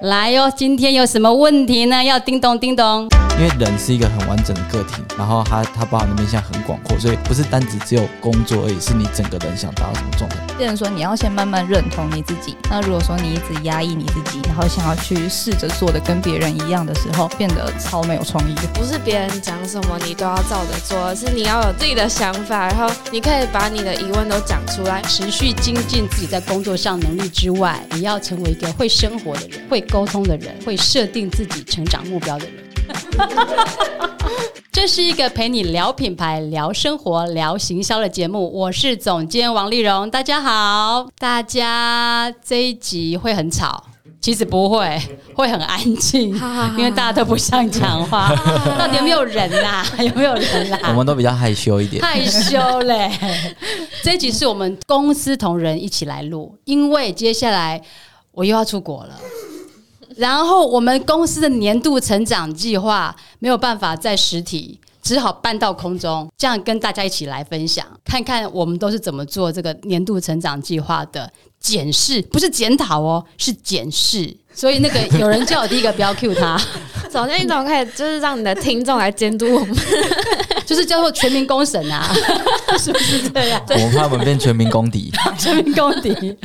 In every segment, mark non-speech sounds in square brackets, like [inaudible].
来哟，今天有什么问题呢？要叮咚叮咚。因为人是一个很完整的个体，然后他他包含的面向很广阔，所以不是单只只有工作而已，是你整个人想达到什么状态。变成说你要先慢慢认同你自己。那如果说你一直压抑你自己，然后想要去试着做的跟别人一样的时候，变得超没有创意。不是别人讲什么你都要照着做，而是你要有自己的想法，然后你可以把你的疑问都讲出来。持续精进自己在工作上能力之外，你要成为一个会生活的人、会沟通的人、会设定自己成长目标的人。[laughs] 这是一个陪你聊品牌、聊生活、聊行销的节目。我是总监王丽蓉，大家好。大家这一集会很吵，其实不会，[laughs] 会很安静，因为大家都不想讲话。到底有没有人呐？[laughs] 有没有人啦？我们都比较害羞一点。害羞嘞！这一集是我们公司同仁一起来录，因为接下来我又要出国了。然后我们公司的年度成长计划没有办法在实体，只好搬到空中，这样跟大家一起来分享，看看我们都是怎么做这个年度成长计划的。检视，不是检讨哦，是检视。所以那个 [laughs] 有人叫我第一个不要 cue 他，首先你怎么可以就是让你的听众来监督我们，就是叫做全民公审啊，[laughs] 是不是这样？[laughs] 我们怕我们变全民公敌，全民公敌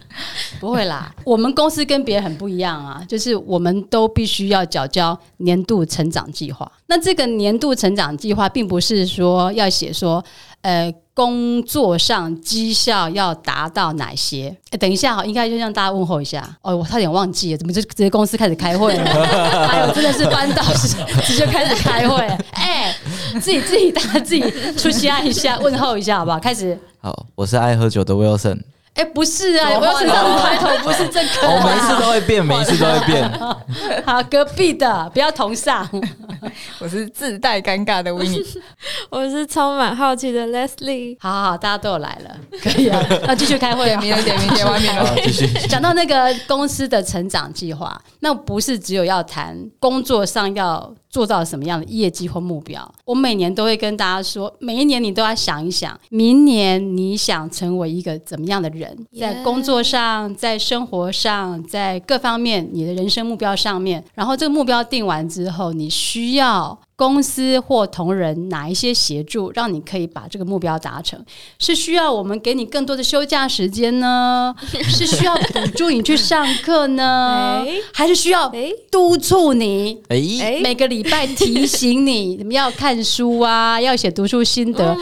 不会啦。我们公司跟别人很不一样啊，就是我们都必须要缴交年度成长计划。那这个年度成长计划，并不是说要写说，呃。工作上绩效要达到哪些？哎，等一下哈，应该就让大家问候一下。哦，我差点忘记了，怎么就直接公司开始开会了？[laughs] 哎呦真的是搬到 [laughs] 直接开始开会。哎，自己自己大家自己出席一下，问候一下好不好？开始。好，我是爱喝酒的 Wilson。哎，不是啊，我要身上的抬头不是这个。我每一次都会变，每一次都会变。[laughs] 好，隔壁的不要同上。[laughs] 我是自带尴尬的 Winnie，[laughs] 我是充满好奇的 Leslie。好好好，大家都有来了，可以啊。那继续开会，明天点，明天外面了。继续讲到那个公司的成长计划，那不是只有要谈工作上要。做到什么样的业绩或目标？我每年都会跟大家说，每一年你都要想一想，明年你想成为一个怎么样的人，在工作上，在生活上，在各方面，你的人生目标上面。然后这个目标定完之后，你需要。公司或同仁哪一些协助，让你可以把这个目标达成？是需要我们给你更多的休假时间呢？[laughs] 是需要补助你去上课呢？还是需要督促你？哎，每个礼拜提醒你，[laughs] 你们要看书啊？要写读书心得。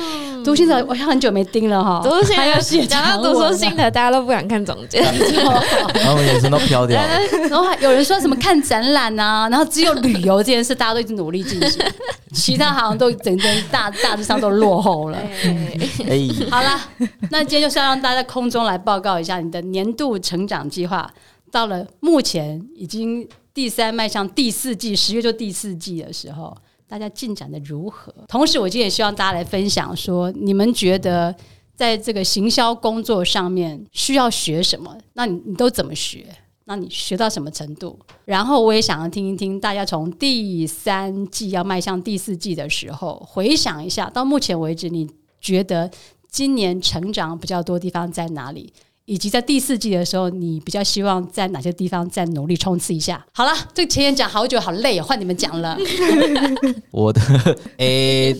读心者，我像很久没盯了哈。读心得，讲到读书心得，大家都不敢看总结，[laughs] 然后眼神都飘掉。然后有人说什么看展览啊，然后只有旅游这件事，大家都一直努力进行，[laughs] 其他好像都整整大大致上都落后了。哎，好了，那今天就是要让大家在空中来报告一下你的年度成长计划，到了目前已经第三迈向第四季，十月就第四季的时候。大家进展的如何？同时，我今天也希望大家来分享，说你们觉得在这个行销工作上面需要学什么？那你你都怎么学？那你学到什么程度？然后我也想要听一听大家从第三季要迈向第四季的时候，回想一下，到目前为止，你觉得今年成长比较多地方在哪里？以及在第四季的时候，你比较希望在哪些地方再努力冲刺一下？好了，这前言讲好久，好累，换你们讲了。[laughs] 我的诶，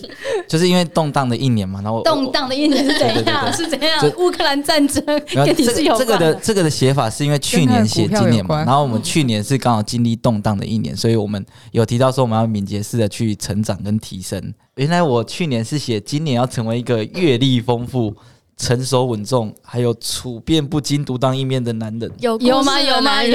就是因为动荡的一年嘛，然后动荡的一年是怎样？是怎样？乌克兰战争跟你是有这个的这个的写法，是因为去年写今年嘛，然后我们去年是刚好经历动荡的一年，所以我们有提到说我们要敏捷式的去成长跟提升。原来我去年是写今年要成为一个阅历丰富。成熟稳重，还有处变不惊、独当一面的男人，有有吗？有吗？有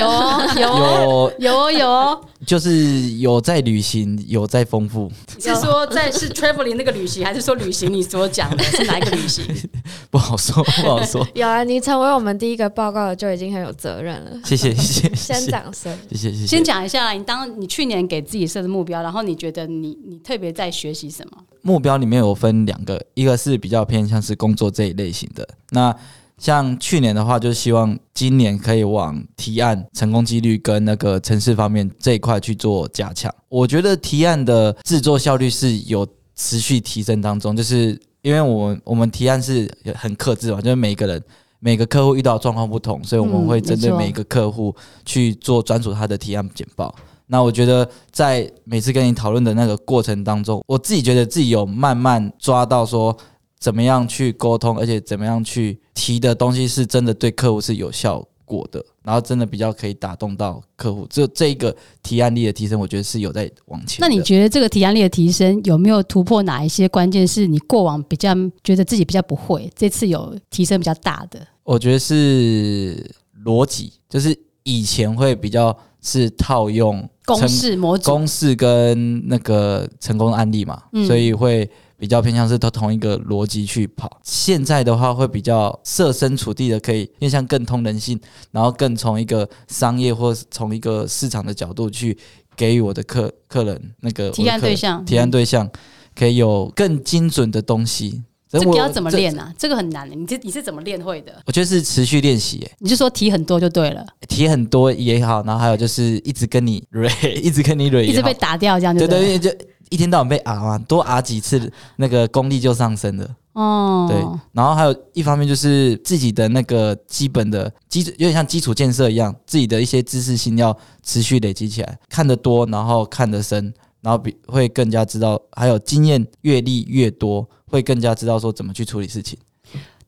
有有有，就是有在旅行，有在丰富。是说在是 traveling 那个旅行，还是说旅行？你所讲的是哪一个旅行？[laughs] 不好说，不好说。[laughs] 有啊，你成为我们第一个报告的就已经很有责任了。谢谢谢谢，先掌声。谢谢谢谢。先讲一下，你当你去年给自己设的目标，然后你觉得你你特别在学习什么？目标里面有分两个，一个是比较偏向是工作这一类型的。那像去年的话，就希望今年可以往提案成功几率跟那个城市方面这一块去做加强。我觉得提案的制作效率是有持续提升当中，就是因为我们我们提案是很克制嘛，就是每一个人每个客户遇到状况不同，所以我们会针对每一个客户去做专属他的提案简报。那我觉得在每次跟你讨论的那个过程当中，我自己觉得自己有慢慢抓到说怎么样去沟通，而且怎么样去提的东西是真的对客户是有效果的，然后真的比较可以打动到客户。这这一个提案力的提升，我觉得是有在往前。那你觉得这个提案力的提升有没有突破哪一些关键？是你过往比较觉得自己比较不会，这次有提升比较大的？我觉得是逻辑，就是以前会比较是套用。公式模公式跟那个成功的案例嘛，所以会比较偏向是都同一个逻辑去跑。现在的话会比较设身处地的，可以面向更通人性，然后更从一个商业或从一个市场的角度去给予我的客客人那个 [laughs] 提案对象，提案对象可以有更精准的东西。这个要怎么练啊？这个很难的。你这你是怎么练会的？我觉得是持续练习。你就说提很多就对了？提很多也好，然后还有就是一直跟你蕊，[laughs] 一直跟你蕊，一直被打掉这样就对对，就一天到晚被啊嘛，多啊几次，那个功力就上升了。哦，对。然后还有一方面就是自己的那个基本的基础，有点像基础建设一样，自己的一些知识性要持续累积起来，看得多，然后看得深，然后比会更加知道，还有经验阅历越多。会更加知道说怎么去处理事情。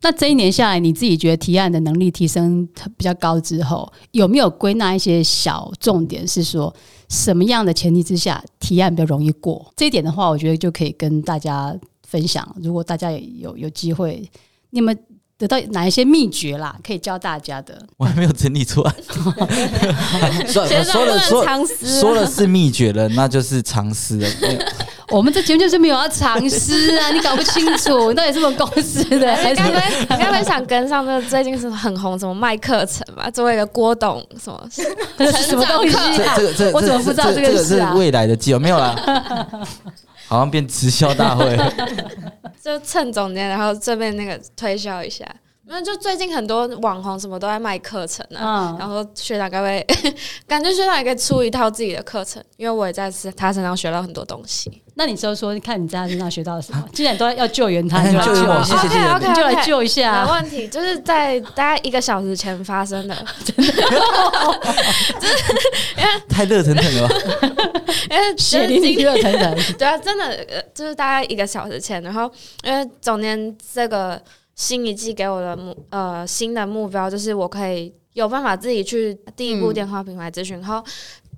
那这一年下来，你自己觉得提案的能力提升比较高之后，有没有归纳一些小重点？是说什么样的前提之下提案比较容易过？这一点的话，我觉得就可以跟大家分享。如果大家有有机会，你们得到哪一些秘诀啦，可以教大家的？我还没有整理出来。[laughs] [laughs] 说说了说说了是秘诀了，那就是常识了。[laughs] 我们这节目就是没有要尝试啊，你搞不清楚到底是什么公司的？该不会该不会想跟上那个最近是很红什么卖课程嘛？作为一个郭董什么 [laughs] 什么东西？这个这我怎么不知道这个是未来的计划没有啦，好像变直销大会，就趁总监，然后这边那个推销一下。那就最近很多网红什么都在卖课程啊，然后学长该不会 [laughs] 感觉学长也可以出一套自己的课程，因为我也在他身上学到很多东西。那你说说，看你在他身上学到了什么？[laughs] 既然都要救援他，就来救一下，[laughs] 谢谢，你就来救一下。没问题，就是在大概一个小时前发生的，真的，因为太热腾腾了，因为血淋淋热腾腾。对啊，真的，就是大概一个小时前，然后因为总监这个。新一季给我的目呃新的目标就是我可以有办法自己去第一步电话品牌咨询，然后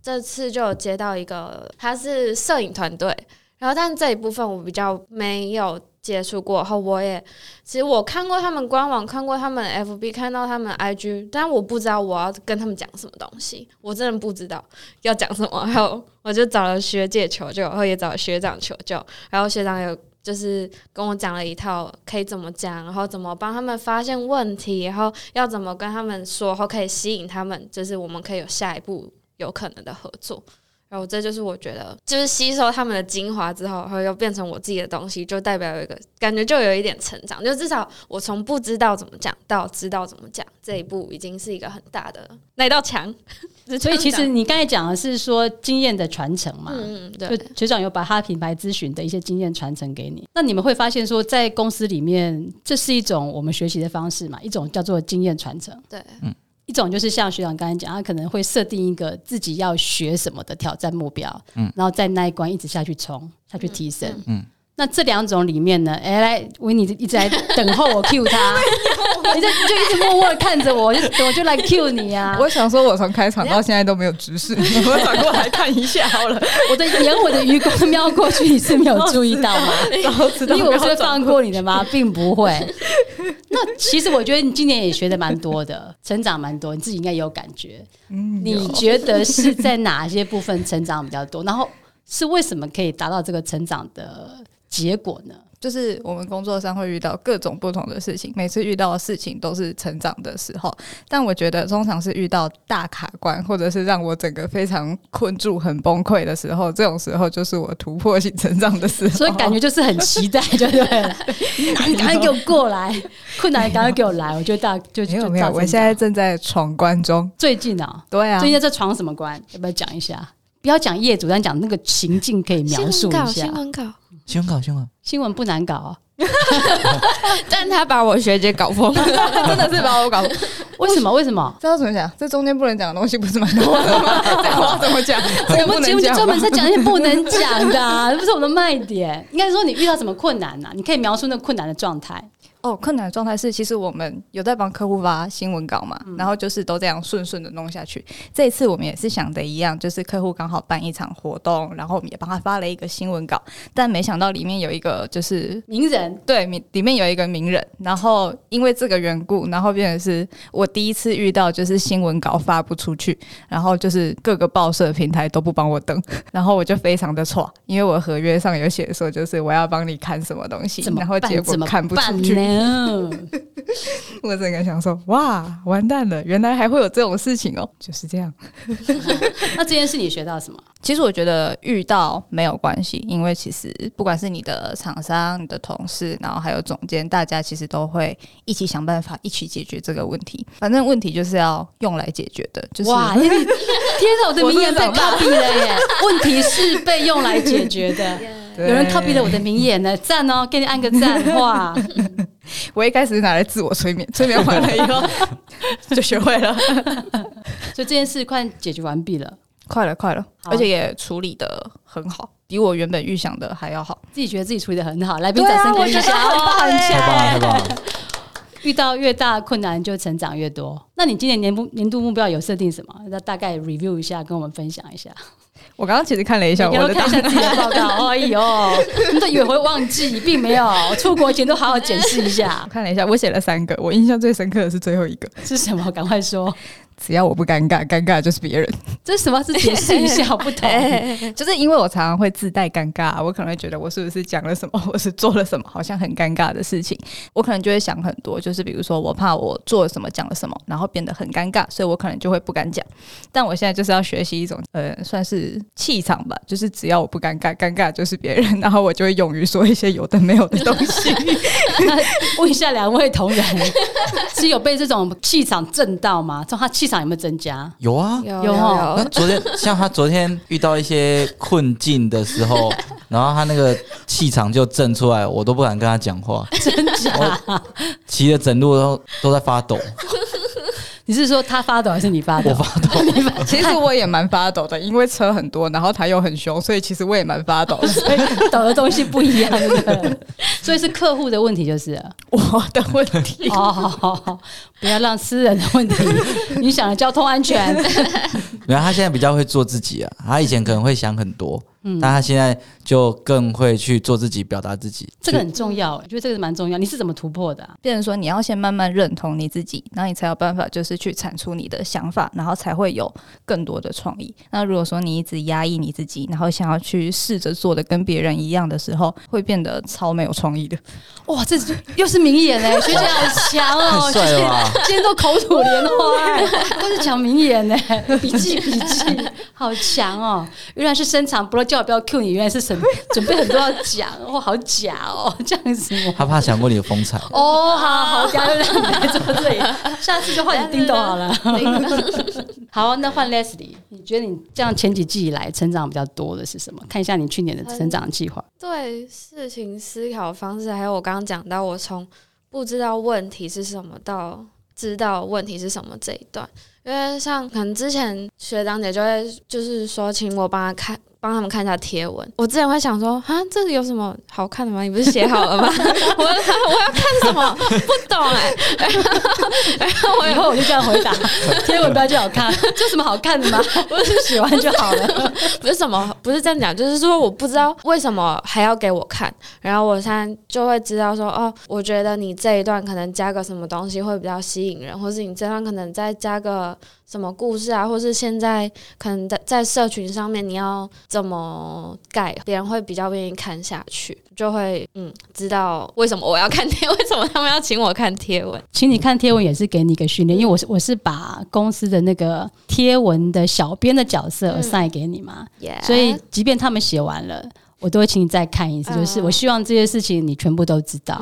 这次就有接到一个他是摄影团队，然后但这一部分我比较没有接触过，然后我也其实我看过他们官网，看过他们 FB，看到他们 IG，但我不知道我要跟他们讲什么东西，我真的不知道要讲什么，然后我就找了学姐求救，然后也找学长求救，然后学长有。就是跟我讲了一套可以怎么讲，然后怎么帮他们发现问题，然后要怎么跟他们说，然后可以吸引他们，就是我们可以有下一步有可能的合作。然后这就是我觉得，就是吸收他们的精华之后，然后又变成我自己的东西，就代表有一个感觉，就有一点成长。就至少我从不知道怎么讲到知道怎么讲这一步，已经是一个很大的那道墙。[laughs] 所以其实你刚才讲的是说经验的传承嘛？嗯，对。学长有把他品牌咨询的一些经验传承给你，那你们会发现说，在公司里面，这是一种我们学习的方式嘛？一种叫做经验传承。对，嗯。一种就是像学长刚才讲，他可能会设定一个自己要学什么的挑战目标，嗯，然后在那一关一直下去冲，下去提升，嗯。那这两种里面呢？哎，来维尼一直在等候我 Q 他，[laughs] 你就就一直默默的看着我，就我就来 Q 你啊！我想说，我从开场到现在都没有直视，[laughs] 我转过来看一下好了。我的眼，我的余光瞄过去，你是没有注意到吗？[laughs] 你以为我会放过你的吗？并不会。[laughs] 那其实我觉得你今年也学的蛮多的，成长蛮多，你自己应该有感觉。嗯，你觉得是在哪些部分成长比较多？然后是为什么可以达到这个成长的？结果呢？就是我们工作上会遇到各种不同的事情，每次遇到的事情都是成长的时候。但我觉得通常是遇到大卡关，或者是让我整个非常困住、很崩溃的时候，这种时候就是我突破性成长的时候。[laughs] 所以感觉就是很期待，就对了。你赶快给我过来，困难赶快给我来。我觉得大就没有没有，我现在正在闯关中。最近啊，对啊，最近在闯什么关？要不要讲一下？不要讲业主，但讲那个情境可以描述一下。新闻稿。新闻稿，新闻新闻不难搞啊，[laughs] 但他把我学姐搞疯了，[laughs] 真的是把我搞疯。为什么？为什么？这要怎么讲？这中间不能讲的东西不是蛮多的吗？[laughs] 这要怎么讲？我们节目就专门在讲一些不能讲的，不是我的卖点。应该说你遇到什么困难呢？你可以描述那困难的状态。哦，困难的状态是，其实我们有在帮客户发新闻稿嘛，然后就是都这样顺顺的弄下去。这一次我们也是想的一样，就是客户刚好办一场活动，然后我们也帮他发了一个新闻稿，但没想到里面有一个就是名人，对，里面有一个名人，然后因为这个缘故，然后变成是我第一次遇到就是新闻稿发不出去，然后就是各个报社平台都不帮我登，然后我就非常的错，因为我合约上有写说就是我要帮你看什么东西，然后结果看不出去。嗯，[laughs] 我整个想说，哇，完蛋了，原来还会有这种事情哦，[laughs] 就是这样。[laughs] 那这件事你学到什么？其实我觉得遇到没有关系，因为其实不管是你的厂商、你的同事，然后还有总监，大家其实都会一起想办法，一起解决这个问题。反正问题就是要用来解决的。就是哇，天哪，我的名言被 copy 了耶！问题是被用来解决的。有人 copy 了我的名言呢，赞哦，给你按个赞哇！[laughs] 我一开始是拿来自我催眠，催眠完了以后 [laughs] 就学会了，[laughs] 所以这件事快解决完毕了，快了，快了，而且也处理的很好，比我原本预想的还要好。自己觉得自己处理的很好，来宾掌声鼓励一下，很棒了，太棒了！遇到越大困难就成长越多。那你今年年目年度目标有设定什么？那大概 review 一下，跟我们分享一下。我刚刚其实看了一下我的看一下自己的报告，[laughs] 哎呦，你都以为会忘记，并没有。出国前都好好检视一下。看了一下，我写了三个，我印象最深刻的是最后一个是什么？赶快说。只要我不尴尬，尴尬就是别人。这是什么？是解释一下 [laughs] 不同。就是因为我常常会自带尴尬，我可能会觉得我是不是讲了什么，[laughs] 或是做了什么，好像很尴尬的事情。我可能就会想很多，就是比如说我怕我做了什么，讲了什么，然后变得很尴尬，所以我可能就会不敢讲。但我现在就是要学习一种呃，算是气场吧，就是只要我不尴尬，尴尬就是别人，然后我就会勇于说一些有的没有的东西。[laughs] [laughs] 问一下两位同仁，[laughs] 是有被这种气场震到吗？从他气场。有没有增加？有啊，有有。那昨天像他昨天遇到一些困境的时候，[laughs] 然后他那个气场就震出来，我都不敢跟他讲话。真假？骑的整路都都在发抖。你是说他发抖还是你发抖？我发抖。其实我也蛮发抖的，因为车很多，然后他又很凶，所以其实我也蛮发抖。所以抖的东西不一样的，所以是客户的问题，就是 [laughs] 我的问题。好好好，不要让私人的问题影响了交通安全。[laughs] 没有，他现在比较会做自己啊，他以前可能会想很多。嗯，但他现在就更会去做自己，表达自己，这个很重要。我觉得这个蛮重要。你是怎么突破的？变成说你要先慢慢认同你自己，然后你才有办法，就是去产出你的想法，然后才会有更多的创意。那如果说你一直压抑你自己，然后想要去试着做的跟别人一样的时候，会变得超没有创意的。哇，这又是名言哎，[laughs] 学姐好强哦！帅了，今天都口吐莲花，都是讲名言呢，笔记笔记，好强哦！原来是深藏不露。叫我不要 Q 你，原来是准准备很多要讲，哇，好假哦，这样子。他怕抢过你的风采。哦，好好，不要这样子，对，下次就换你叮咚好了。[laughs] 好，那换 Leslie，你觉得你这样前几季以来成长比较多的是什么？看一下你去年的成长计划。对事情思考方式，还有我刚刚讲到，我从不知道问题是什么到知道问题是什么这一段，因为像可能之前学长姐就会就是说，请我帮他看。帮他们看一下贴文。我之前会想说，啊，这个有什么好看的吗？你不是写好了吗？[laughs] 我我要看什么？不懂哎。[laughs] 然后我以后我就这样回答：贴文不要就好看，[laughs] 这有什么好看的吗？不是喜欢就好了？不是什么，不是这样讲，就是说我不知道为什么还要给我看。然后我现在就会知道说，哦，我觉得你这一段可能加个什么东西会比较吸引人，或是你这段可能再加个。什么故事啊，或是现在可能在在社群上面，你要怎么盖，别人会比较愿意看下去，就会嗯知道为什么我要看贴，为什么他们要请我看贴文，请你看贴文也是给你一个训练，因为我是我是把公司的那个贴文的小编的角色塞给你嘛，所以即便他们写完了，我都会请你再看一次，就是我希望这些事情你全部都知道。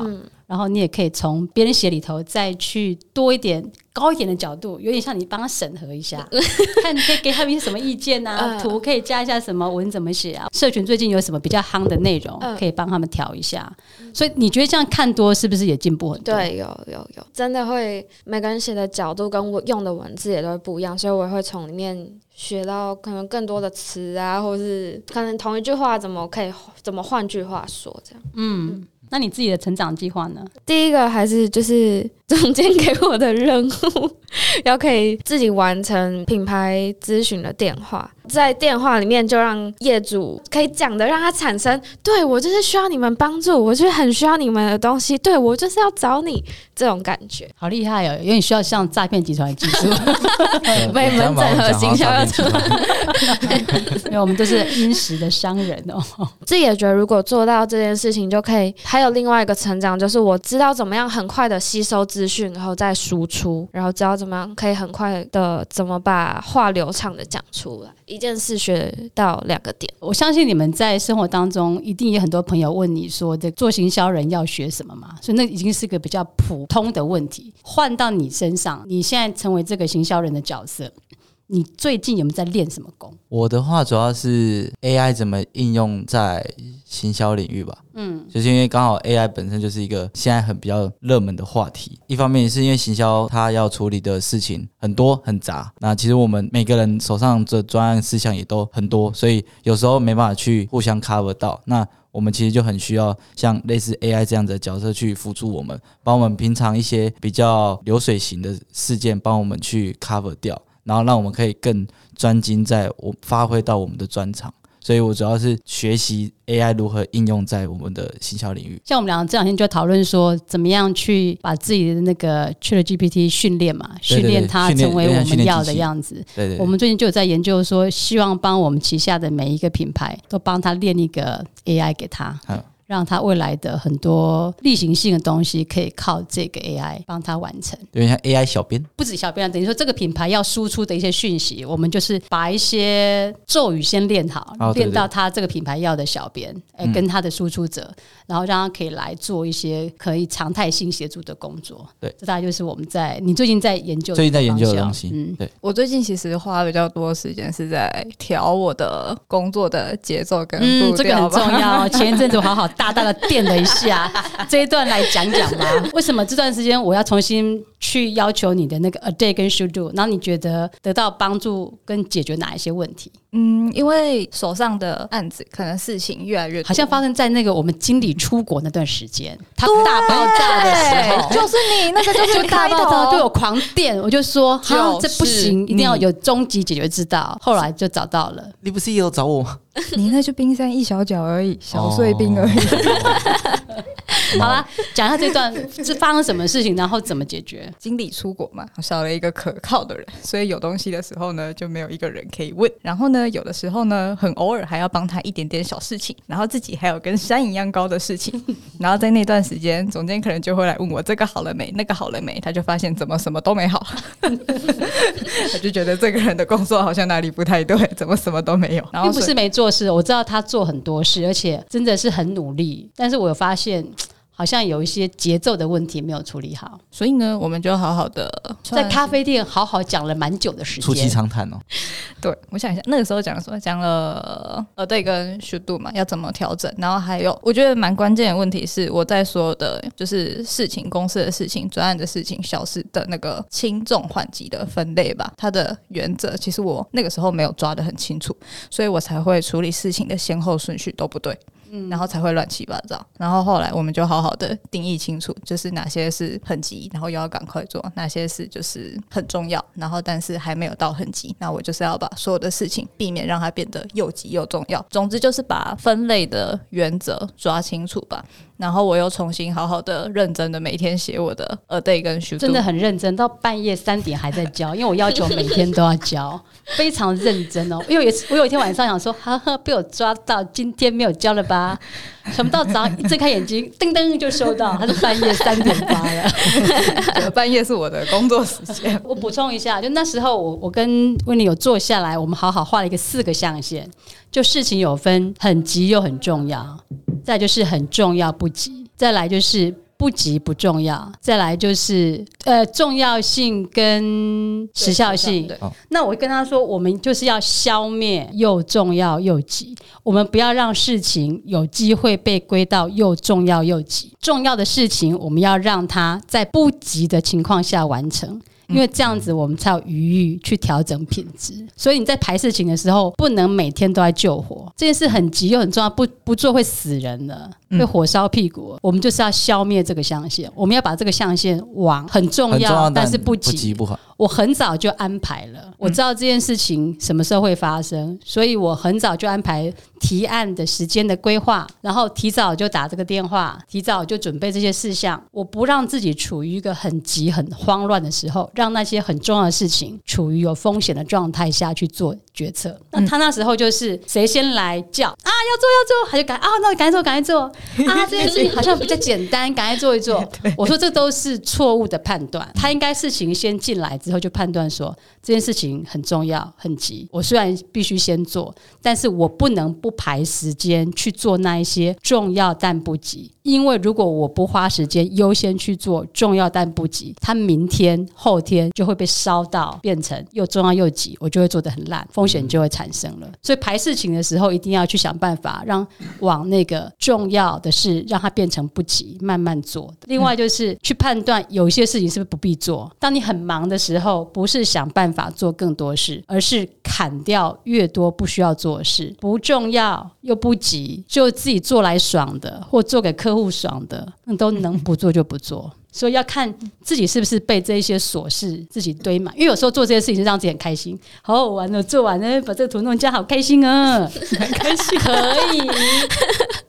然后你也可以从别人写里头再去多一点高一点的角度，有点像你帮他审核一下，[laughs] 看你可以给他们一些什么意见啊，图可以加一下什么文怎么写啊，社群最近有什么比较夯的内容，可以帮他们调一下。所以你觉得这样看多是不是也进步很多？对，有有有，真的会每个人写的角度跟我用的文字也都会不一样，所以我会从里面。学到可能更多的词啊，或是可能同一句话怎么可以怎么换句话说这样。嗯，那你自己的成长计划呢？第一个还是就是总监给我的任务，要可以自己完成品牌咨询的电话。在电话里面就让业主可以讲的，让他产生对我就是需要你们帮助，我就是很需要你们的东西，对我就是要找你这种感觉，好 [laughs] 厉害哦！因为你需要像诈骗集团的技术，被门诊和行销要出来，因为 [laughs] 我们都是殷实的商人哦。自己也觉得，如果做到这件事情，就可以还有另外一个成长，就是我知道怎么样很快的吸收资资讯，然后再输出，然后知道怎么样可以很快的怎么把话流畅的讲出来。一件事学到两个点，我相信你们在生活当中一定有很多朋友问你说，这做行销人要学什么嘛？所以那已经是个比较普通的问题。换到你身上，你现在成为这个行销人的角色。你最近有没有在练什么功？我的话主要是 AI 怎么应用在行销领域吧。嗯，就是因为刚好 AI 本身就是一个现在很比较热门的话题。一方面是因为行销它要处理的事情很多很杂，那其实我们每个人手上的专案事项也都很多，所以有时候没办法去互相 cover 到。那我们其实就很需要像类似 AI 这样的角色去辅助我们，帮我们平常一些比较流水型的事件帮我们去 cover 掉。然后让我们可以更专精在我发挥到我们的专长，所以我主要是学习 AI 如何应用在我们的行销领域。像我们两个这两天就讨论说，怎么样去把自己的那个 ChatGPT 训练嘛，训练它成为我们要的样子。对对。我们最近就有在研究说，希望帮我们旗下的每一个品牌都帮他练一个 AI 给他。让他未来的很多例行性的东西可以靠这个 AI 帮他完成，有点像 AI 小编，不止小编，等于说这个品牌要输出的一些讯息，我们就是把一些咒语先练好，练到他这个品牌要的小编，哎，跟他的输出者，然后让他可以来做一些可以常态性协助的工作。对，这大概就是我们在你最近在研究，最近在研究的东西。嗯，对。我最近其实花比较多时间是在调我的工作的节奏跟嗯，这个很重要。前一阵子我好好大大的垫了一下，[laughs] 这一段来讲讲吧。为什么这段时间我要重新去要求你的那个 a day 跟 should do？然后你觉得得到帮助跟解决哪一些问题？嗯，因为手上的案子可能事情越来越，好像发生在那个我们经理出国那段时间，他大爆炸的时候，就是你那个就是大爆炸，对我狂电，我就说哈，这不行，一定要有终极解决之道。后来就找到了，你不是也有找我吗？你那就冰山一小角而已，小碎冰而已。[laughs] 好了，讲一下这段是发生什么事情，然后怎么解决。经理出国嘛，少了一个可靠的人，所以有东西的时候呢，就没有一个人可以问。然后呢，有的时候呢，很偶尔还要帮他一点点小事情，然后自己还有跟山一样高的事情。[laughs] 然后在那段时间，总监可能就会来问我这个好了没，那个好了没，他就发现怎么什么都没好，[laughs] 他就觉得这个人的工作好像哪里不太对，怎么什么都没有。然后并不是没做事，我知道他做很多事，而且真的是很努力。但是我有发现。[tsk] 好像有一些节奏的问题没有处理好，所以呢，我们就好好的在咖啡店好好讲了蛮久的时间，促膝长谈哦。[laughs] 对，我想一下，那个时候讲了什么？讲了呃，对，跟速度嘛，要怎么调整？然后还有，我觉得蛮关键的问题是，我在说的就是事情、公司的事情、专案的事情、小事的那个轻重缓急的分类吧。它的原则其实我那个时候没有抓得很清楚，所以我才会处理事情的先后顺序都不对。然后才会乱七八糟。然后后来我们就好好的定义清楚，就是哪些是很急，然后又要赶快做；哪些是就是很重要，然后但是还没有到很急。那我就是要把所有的事情避免让它变得又急又重要。总之就是把分类的原则抓清楚吧。然后我又重新好好的认真的每天写我的 a day 跟 should，真的很认真，到半夜三点还在交，因为我要求每天都要交，[laughs] 非常认真哦。因为有我有一天晚上想说，哈哈，被我抓到今天没有交了吧？想不到早上一睁开眼睛，噔噔就收到，他是半夜三点发的。半夜是我的工作时间。[laughs] 我补充一下，就那时候我我跟温妮有坐下来，我们好好画了一个四个象限，就事情有分很急又很重要。再就是很重要不急，再来就是不急不重要，再来就是呃重要性跟时效性。那我跟他说，我们就是要消灭又重要又急，我们不要让事情有机会被归到又重要又急。重要的事情，我们要让它在不急的情况下完成。因为这样子，我们才有余裕去调整品质。所以你在排事情的时候，不能每天都在救火。这件事很急又很重要，不不做会死人的，会火烧屁股。我们就是要消灭这个象限，我们要把这个象限往很重要，但是不急不好。我很早就安排了，我知道这件事情什么时候会发生，所以我很早就安排提案的时间的规划，然后提早就打这个电话，提早就准备这些事项。我不让自己处于一个很急、很慌乱的时候，让那些很重要的事情处于有风险的状态下去做决策。那他那时候就是谁先来叫啊，要做要做，他就赶啊，那赶紧做赶紧做 [laughs] 啊，这件事情好像比较简单，赶快做一做。[laughs] 我说这都是错误的判断，他应该事情先进来。之后就判断说这件事情很重要、很急。我虽然必须先做，但是我不能不排时间去做那一些重要但不急。因为如果我不花时间优先去做重要但不急，他明天、后天就会被烧到变成又重要又急，我就会做得很烂，风选就会产生了。所以排事情的时候，一定要去想办法让往那个重要的事让它变成不急，慢慢做。另外就是去判断有一些事情是不是不必做。当你很忙的时候，不是想办法做更多事，而是砍掉越多不需要做的事，不重要又不急，就自己做来爽的，或做给客户爽的，那都能不做就不做。所以要看自己是不是被这一些琐事自己堆满，因为有时候做这些事情是让自己很开心，好好玩的，做完了把这个图弄家好开心啊，很开心可以。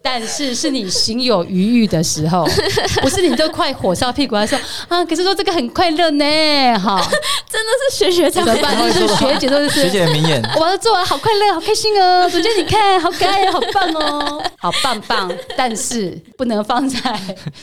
但是是你心有余欲的时候，[laughs] 不是你都快火烧屁股来说啊，可是说这个很快乐呢，哈，真的是学学怎么办？是学姐都是学姐的名言，我把它做完好快乐，好开心哦，主角你看好可爱，好棒哦，[laughs] 好棒棒，但是不能放在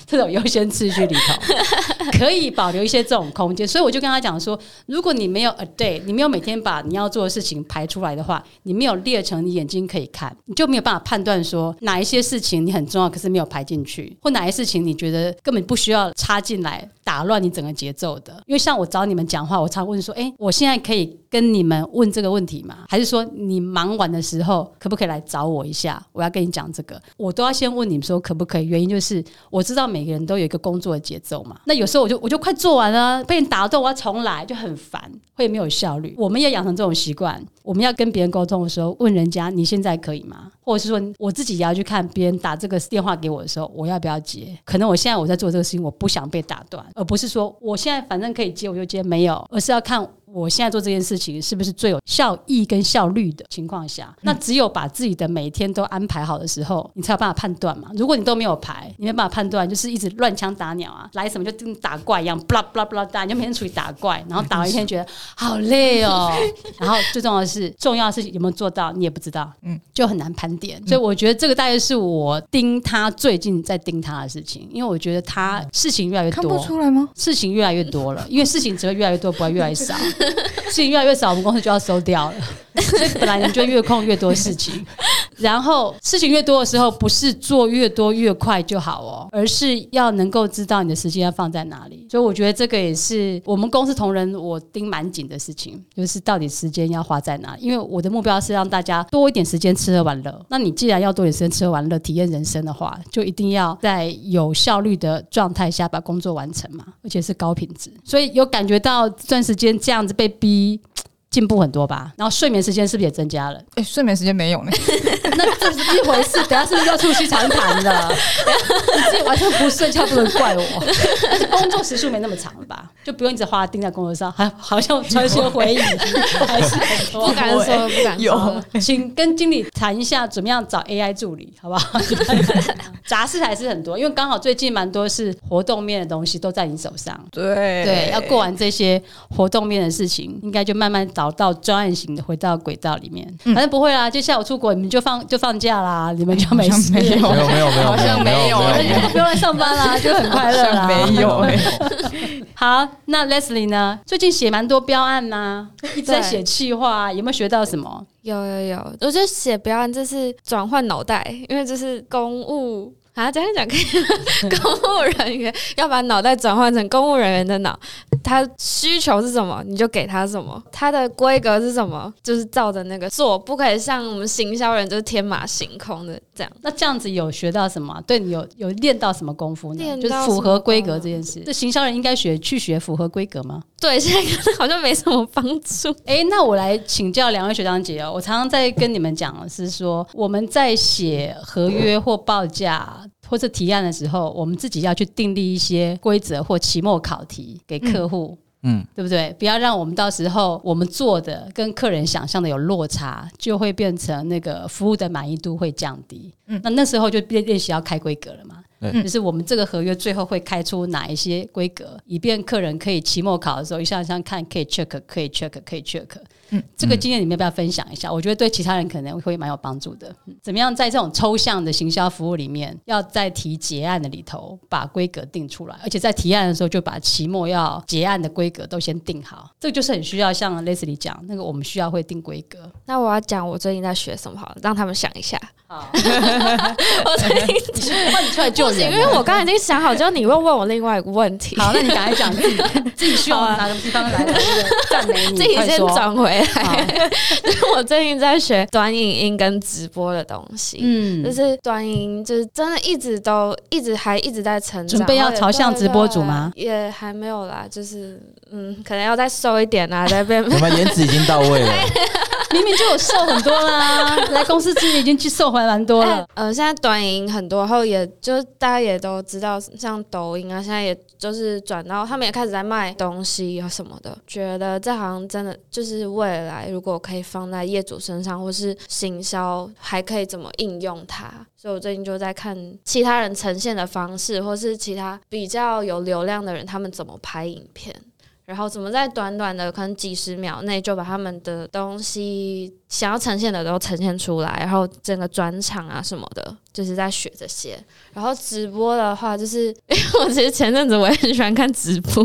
这种优先次序里头。[laughs] 可以保留一些这种空间，所以我就跟他讲说，如果你没有 a day，你没有每天把你要做的事情排出来的话，你没有列成你眼睛可以看，你就没有办法判断说哪一些事情你很重要，可是没有排进去，或哪些事情你觉得根本不需要插进来。打乱你整个节奏的，因为像我找你们讲话，我常问说：“哎，我现在可以跟你们问这个问题吗？还是说你忙完的时候可不可以来找我一下？我要跟你讲这个，我都要先问你们说可不可以？原因就是我知道每个人都有一个工作的节奏嘛。那有时候我就我就快做完了，被你打断，我要重来，就很烦，会没有效率。我们也养成这种习惯，我们要跟别人沟通的时候，问人家你现在可以吗？或者是说我自己也要去看别人打这个电话给我的时候，我要不要接？可能我现在我在做这个事情，我不想被打断。而不是说我现在反正可以接我就接，没有，而是要看。我现在做这件事情是不是最有效益跟效率的情况下？那只有把自己的每天都安排好的时候，你才有办法判断嘛。如果你都没有排，你没办法判断，就是一直乱枪打鸟啊，来什么就跟打怪一样，不啦不啦不啦打，你就每天处于打怪，然后打完一天觉得 [laughs] 好累哦。然后最重要的是，重要的事情有没有做到，你也不知道，嗯，就很难盘点。所以我觉得这个大概是我盯他最近在盯他的事情，因为我觉得他事情越来越多，看不出来吗？事情越来越多了，因为事情只会越来越多，不会越来越少。[laughs] [laughs] 事情越来越少，我们公司就要收掉了。所以本来人就越空越多事情，然后事情越多的时候，不是做越多越快就好哦，而是要能够知道你的时间要放在哪里。所以我觉得这个也是我们公司同仁我盯蛮紧的事情，就是到底时间要花在哪？因为我的目标是让大家多一点时间吃喝玩乐。那你既然要多点时间吃喝玩乐、体验人生的话，就一定要在有效率的状态下把工作完成嘛，而且是高品质。所以有感觉到这段时间这样子被逼。进步很多吧，然后睡眠时间是不是也增加了？哎，睡眠时间没有呢，[laughs] [laughs] 那这是一回事。等下是不是要促膝长谈的？你自己晚上不睡觉不能怪我。[laughs] 但是工作时数没那么长了吧？就不用一直花盯在工作上，还好像传说回忆，还是不敢说，不敢说。请跟经理谈一下，怎么样找 AI 助理，好不好？杂事还是很多，因为刚好最近蛮多是活动面的东西都在你手上。对对，要过完这些活动面的事情，应该就慢慢。找到专案型的，回到轨道里面，反正不会啦。就下午出国，你们就放就放假啦，你们就没事。没有没有没有，好像没有，不用来上班啦，就很快乐啦。没有。好，那 Leslie 呢？最近写蛮多标案呐，一直在写企划，有没有学到什么？有有有，我觉得写标案这是转换脑袋，因为这是公务。啊，讲一讲可以。[laughs] 公务人员要把脑袋转换成公务人员的脑，他需求是什么，你就给他什么。他的规格是什么，就是照着那个做，不可以像我们行销人就是天马行空的这样。那这样子有学到什么？对你有有练到什么功夫呢？就是符合规格这件事。这行销人应该学去学符合规格吗？对，现在好像没什么帮助。[laughs] 哎，那我来请教两位学长姐哦。我常常在跟你们讲的，是说我们在写合约或报价。或者提案的时候，我们自己要去订立一些规则或期末考题给客户，嗯，对不对？不要让我们到时候我们做的跟客人想象的有落差，就会变成那个服务的满意度会降低。嗯，那那时候就练练习要开规格了嘛。嗯，就是我们这个合约最后会开出哪一些规格，以便客人可以期末考的时候一项一项看，可以 check，可以 check，可以 check。嗯，这个经验你们要不要分享一下？我觉得对其他人可能会蛮有帮助的。怎么样在这种抽象的行销服务里面，要在提结案的里头把规格定出来，而且在提案的时候就把期末要结案的规格都先定好。这个就是很需要像 Leslie 讲那个，我们需要会定规格。那我要讲我最近在学什么好了，让他们想一下。好，[laughs] 我最近 [laughs] [laughs] 换你出来就行，因为我刚才已经想好，就你会问我另外一个问题。好，那你赶快讲自己 [laughs] 自己需要哪个地方来 [laughs] 赞美你，自己先转回来。[laughs] 我最近在学短影音跟直播的东西，嗯，就是短影，就是真的一直都一直还一直在成长，准备要朝向直播主吗？也还没有啦，就是嗯，可能要再瘦一点啊，再变。我们颜值已经到位了。明明就有瘦很多啦，[laughs] 来公司之前已经去瘦回来蛮多了。呃，现在短影很多，然后也就大家也都知道，像抖音啊，现在也就是转到他们也开始在卖东西啊什么的。觉得这好像真的就是未来，如果可以放在业主身上，或是行销，还可以怎么应用它？所以我最近就在看其他人呈现的方式，或是其他比较有流量的人，他们怎么拍影片。然后怎么在短短的可能几十秒内就把他们的东西想要呈现的都呈现出来，然后整个转场啊什么的，就是在学这些。然后直播的话，就是 [laughs] 因为我其实前阵子我也很喜欢看直播，[laughs]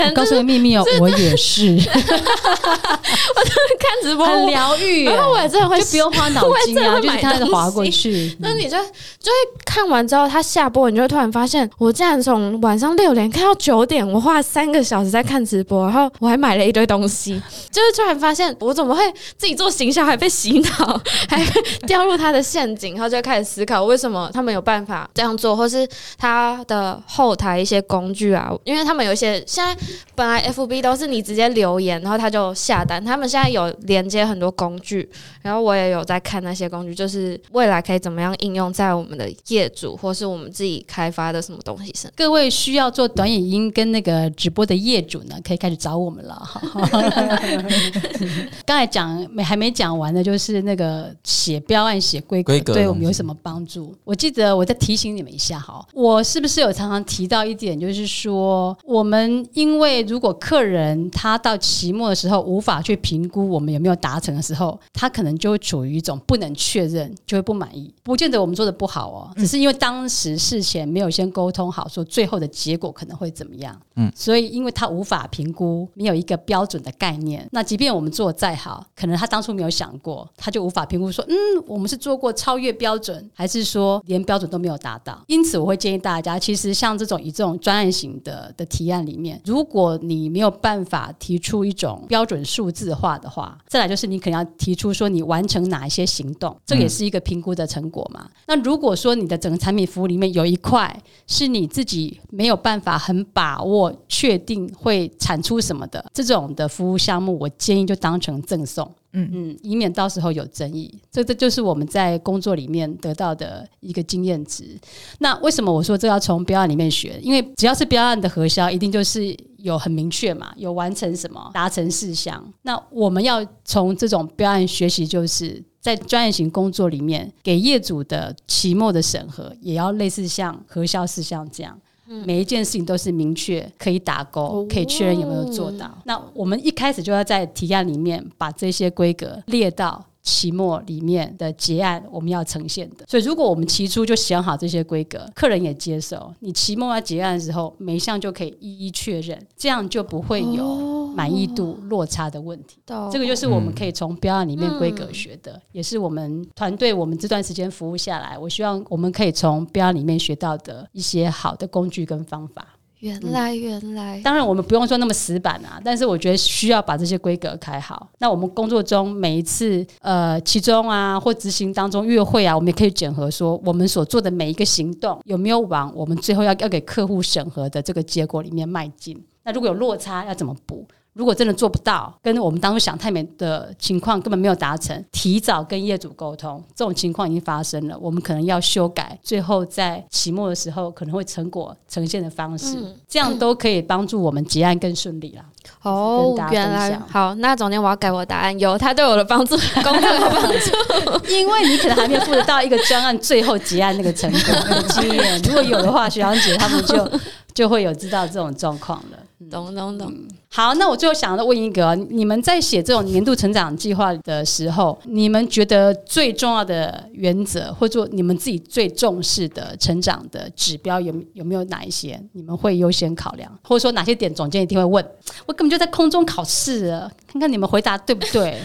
可能告诉个秘密哦，我也是，[laughs] 我看直播很疗愈，然后我也真的会就不用花脑筋啊，[laughs] 就是看着划过去。那你就就会看完之后，他下播，你就会突然发现，我竟然从晚上六点看到九点，我花了三个。小时在看直播，然后我还买了一堆东西，[laughs] 就是突然发现我怎么会自己做行销还被洗脑，还掉入他的陷阱，然后就开始思考为什么他们有办法这样做，或是他的后台一些工具啊，因为他们有一些现在本来 FB 都是你直接留言，然后他就下单，他们现在有连接很多工具，然后我也有在看那些工具，就是未来可以怎么样应用在我们的业主或是我们自己开发的什么东西上。各位需要做短影音跟那个直播的。业主呢，可以开始找我们了。[laughs] 刚才讲没还没讲完的，就是那个写标案、写规格，对我们有什么帮助？我记得我再提醒你们一下哈，我是不是有常常提到一点，就是说，我们因为如果客人他到期末的时候无法去评估我们有没有达成的时候，他可能就会处于一种不能确认，就会不满意。不见得我们做的不好哦，只是因为当时事前没有先沟通好，说最后的结果可能会怎么样。嗯，所以因为。他无法评估，没有一个标准的概念。那即便我们做的再好，可能他当初没有想过，他就无法评估说，嗯，我们是做过超越标准，还是说连标准都没有达到？因此，我会建议大家，其实像这种以这种专案型的的提案里面，如果你没有办法提出一种标准数字化的话，再来就是你可能要提出说你完成哪一些行动，这也是一个评估的成果嘛。那如果说你的整个产品服务里面有一块是你自己没有办法很把握确定。会产出什么的这种的服务项目，我建议就当成赠送，嗯嗯，以免到时候有争议。这这就是我们在工作里面得到的一个经验值。那为什么我说这要从标案里面学？因为只要是标案的核销，一定就是有很明确嘛，有完成什么达成事项。那我们要从这种标案学习，就是在专业型工作里面，给业主的期末的审核，也要类似像核销事项这样。每一件事情都是明确可以打勾，可以确认有没有做到。那我们一开始就要在提案里面把这些规格列到期末里面的结案我们要呈现的。所以，如果我们起初就想好这些规格，客人也接受，你期末要结案的时候，每一项就可以一一确认，这样就不会有满意度落差的问题。这个就是我们可以从标案里面规格学的，也是我们团队我们这段时间服务下来，我希望我们可以从标案里面学到的一些好的工具跟方法。原来，原来，当然我们不用说那么死板啊，但是我觉得需要把这些规格开好。那我们工作中每一次，呃，其中啊或执行当中约会啊，我们也可以检核说，我们所做的每一个行动有没有往我们最后要要给客户审核的这个结果里面迈进。那如果有落差，要怎么补？如果真的做不到，跟我们当初想太美的情况根本没有达成，提早跟业主沟通，这种情况已经发生了，我们可能要修改，最后在期末的时候可能会成果呈现的方式，这样都可以帮助我们结案更顺利啦。哦，原来好，那总监我要改我答案，有他对我的帮助，工作的帮助，[laughs] 因为你可能还没有负得到一个专案最后结案那个成果 [laughs] 的经验，如果有的话，徐阳姐他们就就会有知道这种状况了。懂懂懂。好，那我最后想要问一个：你们在写这种年度成长计划的时候，你们觉得最重要的原则，或者你们自己最重视的成长的指标，有有没有哪一些？你们会优先考量，或者说哪些点总监一定会问？我根本就在空中考试啊，看看你们回答对不对？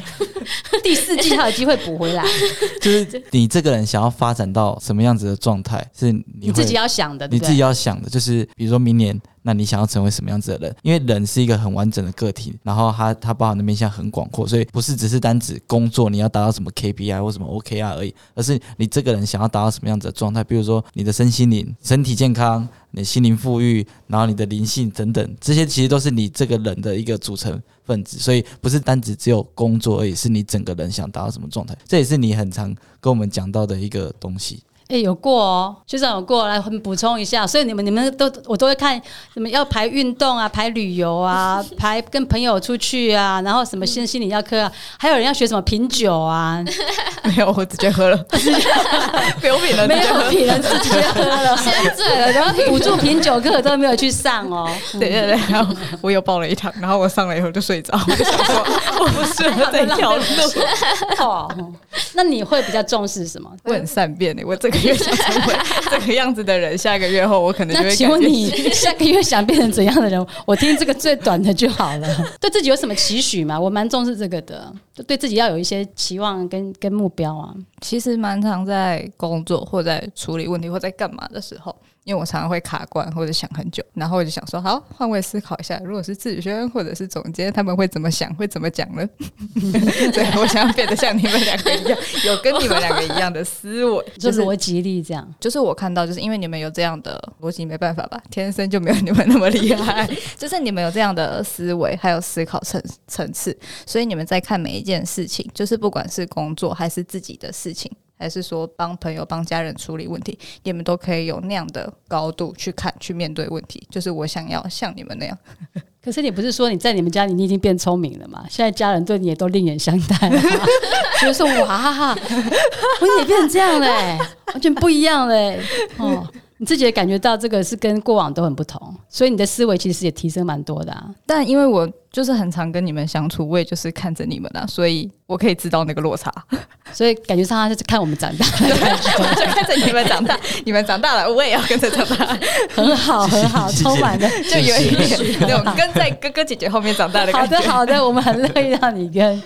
[laughs] 第四季还有机会补回来。[laughs] 就是你这个人想要发展到什么样子的状态，是你自己要想的，你自己要想的，就是比如说明年。那你想要成为什么样子的人？因为人是一个很完整的个体，然后他他包含的面向很广阔，所以不是只是单指工作你要达到什么 KPI 或什么 OKR 而已，而是你这个人想要达到什么样子的状态。比如说你的身心灵、身体健康、你心灵富裕，然后你的灵性等等，这些其实都是你这个人的一个组成分子。所以不是单指只有工作而已，是你整个人想达到什么状态。这也是你很常跟我们讲到的一个东西。哎，有过哦，学长有过来补充一下，所以你们你们都我都会看，什么要排运动啊，排旅游啊，[laughs] 排跟朋友出去啊，然后什么心心理要课啊，还有人要学什么品酒啊，[laughs] 没有，我直接喝了，[laughs] 不用品了，没有品了，直接喝了，先醉了，然后补助品酒课都没有去上哦，对对对，然后我有报了一堂，然后我上了以后就睡着，我就想说我不适合这条路，哦，那你会比较重视什么？我很善变的，我这个。越想成为这个样子的人，下个月后我可能就会。那请问你 [laughs] 下个月想变成怎样的人？我听这个最短的就好了。[laughs] 对自己有什么期许吗？我蛮重视这个的，对自己要有一些期望跟跟目标啊。其实蛮常在工作或在处理问题或在干嘛的时候。因为我常常会卡关或者想很久，然后我就想说，好换位思考一下，如果是志轩或者是总监，他们会怎么想，会怎么讲呢？[laughs] 对我想要变得像你们两个一样，有跟你们两个一样的思维，[laughs] 就是逻辑力这样。就是我看到，就是因为你们有这样的逻辑，没办法吧，天生就没有你们那么厉害。[laughs] 就是你们有这样的思维，还有思考层层次，所以你们在看每一件事情，就是不管是工作还是自己的事情。还是说帮朋友、帮家人处理问题，你们都可以有那样的高度去看、去面对问题。就是我想要像你们那样。[laughs] 可是你不是说你在你们家里你已经变聪明了吗？现在家人对你也都另眼相待了，[laughs] 觉得说哇，我也变成这样嘞，完全不一样嘞。哦，你自己也感觉到这个是跟过往都很不同，所以你的思维其实也提升蛮多的啊。但因为我。就是很常跟你们相处，我也就是看着你们啊，所以我可以知道那个落差，[laughs] 所以感觉上他就是看我们长大，[laughs] 就看着你们长大，你们长大了，我也要跟着长大，很好很好，充满的就有一点那种跟在哥哥姐姐后面长大的感觉。好的好的，我们很乐意让你跟，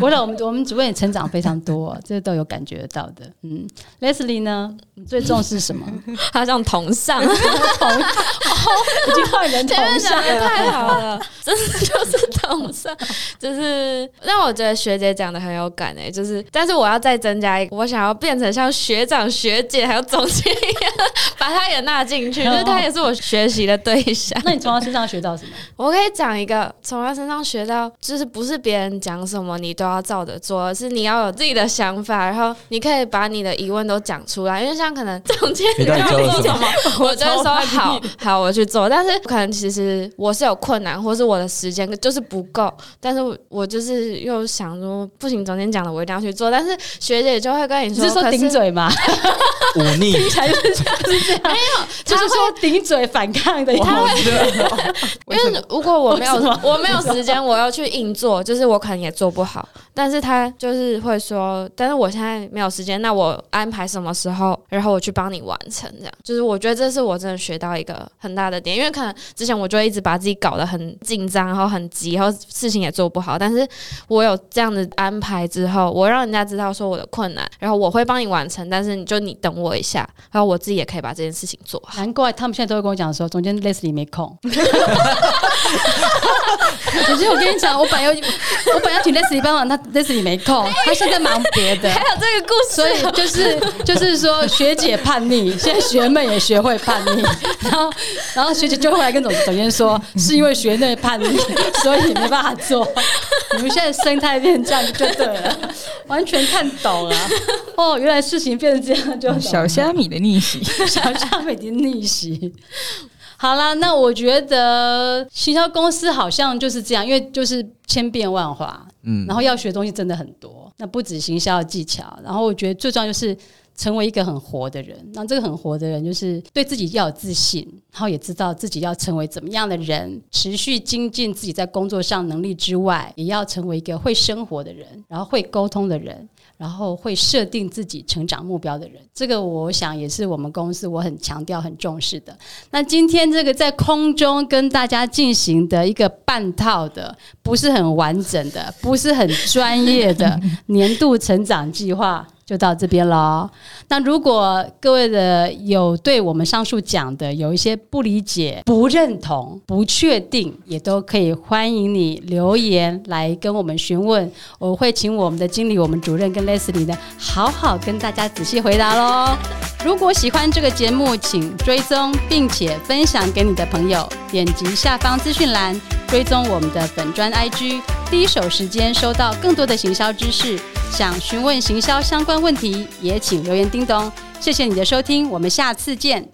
我想我们我们主任也成长非常多，这都有感觉到的。嗯，Leslie 呢，你最重视什么？他像同上，[laughs] 同已经换人同上，太好了，真的。是同上，就是让我觉得学姐讲的很有感诶，就是，但是我要再增加一个，我想要变成像学长、学姐还有总监一样，把他也纳进去，就是他也是我学习的对象。[laughs] 那你从他身上学到什么？[laughs] 我可以讲一个，从他身上学到，就是不是别人讲什么你都要照着做，而是你要有自己的想法，然后你可以把你的疑问都讲出来。因为像可能总监 [laughs] 你要做什么，我就说好好我去做，但是可能其实我是有困难，或是我的时间。就是不够，但是我就是又想说不行，昨天讲的我一定要去做。但但是学姐就会跟你说，是说顶嘴吗？忤逆 [laughs] 才是 [laughs] 这样，没有，[laughs] 就是说顶嘴反抗的。他会，因为如果我没有我没有时间，我要去硬做，就是我可能也做不好。但是他就是会说，但是我现在没有时间，那我安排什么时候，然后我去帮你完成，这样。就是我觉得这是我真的学到一个很大的点，因为可能之前我就一直把自己搞得很紧张，然后很急，然后事情也做不好。但是我有这样的安排之后，我让人家知道说我的困难，然后我会帮你完成，但是你就你等我一下，然后我自己也可以把这件事情做。难怪他们现在都会跟我讲说，总监类似你没空。[laughs] 总监，我跟你讲，我本来要我本来要请 Leslie 帮忙，他。Leslie 没空，他现在忙别的。还有这个故事，所以就是就是说，学姐叛逆，现在学妹也学会叛逆，[laughs] 然后然后学姐就会来跟总总监说，是因为学妹叛逆，[laughs] 所以没办法做。你们现在生态变这样就对了，完全看懂了。哦，原来事情变成这样，就小虾米的逆袭，小虾米的逆袭。[laughs] 好啦，那我觉得行销公司好像就是这样，因为就是千变万化，嗯，然后要学东西真的很多。那不止行销技巧，然后我觉得最重要就是成为一个很活的人。那这个很活的人，就是对自己要有自信，然后也知道自己要成为怎么样的人，持续精进自己在工作上能力之外，也要成为一个会生活的人，然后会沟通的人。然后会设定自己成长目标的人，这个我想也是我们公司我很强调、很重视的。那今天这个在空中跟大家进行的一个半套的，不是很完整的，不是很专业的 [laughs] 年度成长计划。就到这边了。那如果各位的有对我们上述讲的有一些不理解、不认同、不确定，也都可以欢迎你留言来跟我们询问。我会请我们的经理、我们主任跟 Leslie 呢，好好跟大家仔细回答喽。如果喜欢这个节目，请追踪并且分享给你的朋友。点击下方资讯栏，追踪我们的本专 IG，第一手时间收到更多的行销知识。想询问行销相关问题，也请留言叮咚。谢谢你的收听，我们下次见。